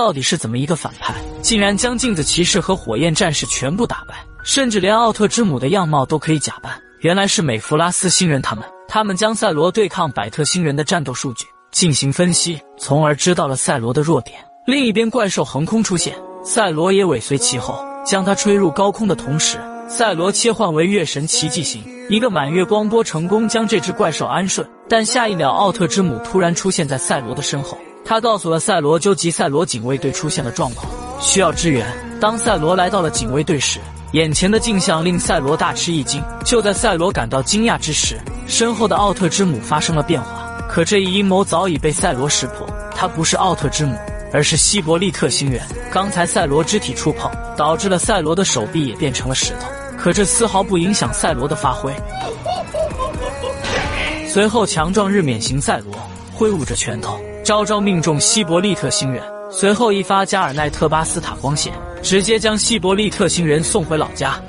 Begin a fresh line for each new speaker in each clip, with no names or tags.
到底是怎么一个反派，竟然将镜子骑士和火焰战士全部打败，甚至连奥特之母的样貌都可以假扮？原来是美弗拉斯星人他们，他们将赛罗对抗百特星人的战斗数据进行分析，从而知道了赛罗的弱点。另一边，怪兽横空出现，赛罗也尾随其后，将他吹入高空的同时，赛罗切换为月神奇迹型，一个满月光波成功将这只怪兽安顺。但下一秒，奥特之母突然出现在赛罗的身后，他告诉了赛罗究极赛罗警卫队出现了状况，需要支援。当赛罗来到了警卫队时，眼前的景象令赛罗大吃一惊。就在赛罗感到惊讶之时，身后的奥特之母发生了变化。可这一阴谋早已被赛罗识破，她不是奥特之母，而是希伯利特星人。刚才赛罗肢体触碰，导致了赛罗的手臂也变成了石头。可这丝毫不影响赛罗的发挥。随后，强壮日冕型赛罗挥舞着拳头，招招命中希伯利特星人。随后一发加尔奈特巴斯塔光线。直接将希伯利特星人送回老家，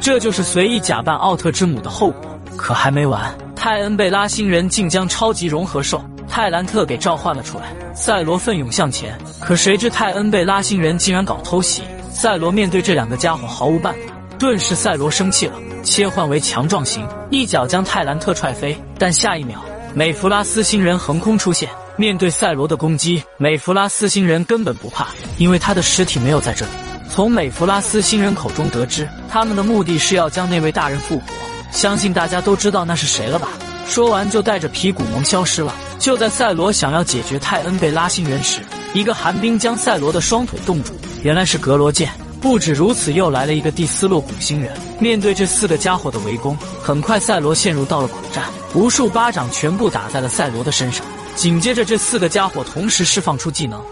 这就是随意假扮奥特之母的后果。可还没完，泰恩贝拉星人竟将超级融合兽泰兰特给召唤了出来。赛罗奋勇向前，可谁知泰恩贝拉星人竟然搞偷袭。赛罗面对这两个家伙毫无办法，顿时赛罗生气了，切换为强壮型，一脚将泰兰特踹飞。但下一秒，美弗拉斯星人横空出现。面对赛罗的攻击，美弗拉斯星人根本不怕，因为他的尸体没有在这里。从美弗拉斯星人口中得知，他们的目的是要将那位大人复活。相信大家都知道那是谁了吧？说完就带着皮古蒙消失了。就在赛罗想要解决泰恩贝拉星人时，一个寒冰将赛罗的双腿冻住，原来是格罗剑。不止如此，又来了一个蒂斯洛古星人。面对这四个家伙的围攻，很快赛罗陷入到了苦战，无数巴掌全部打在了赛罗的身上。紧接着，这四个家伙同时释放出技能。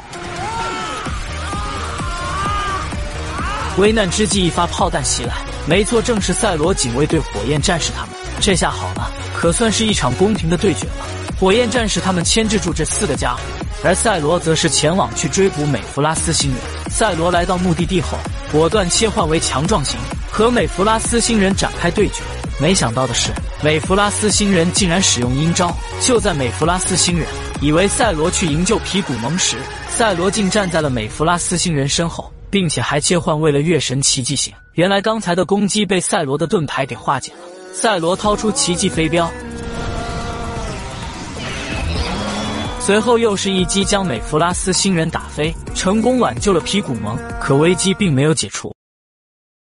危难之际，一发炮弹袭来，没错，正是赛罗警卫队火焰战士他们。这下好了，可算是一场公平的对决了。火焰战士他们牵制住这四个家伙，而赛罗则是前往去追捕美弗拉斯星人。赛罗来到目的地后，果断切换为强壮型，和美弗拉斯星人展开对决。没想到的是，美弗拉斯星人竟然使用阴招。就在美弗拉斯星人以为赛罗去营救皮古蒙时，赛罗竟站在了美弗拉斯星人身后，并且还切换为了月神奇迹型。原来刚才的攻击被赛罗的盾牌给化解了。赛罗掏出奇迹飞镖，随后又是一击将美弗拉斯星人打飞，成功挽救了皮古蒙。可危机并没有解除。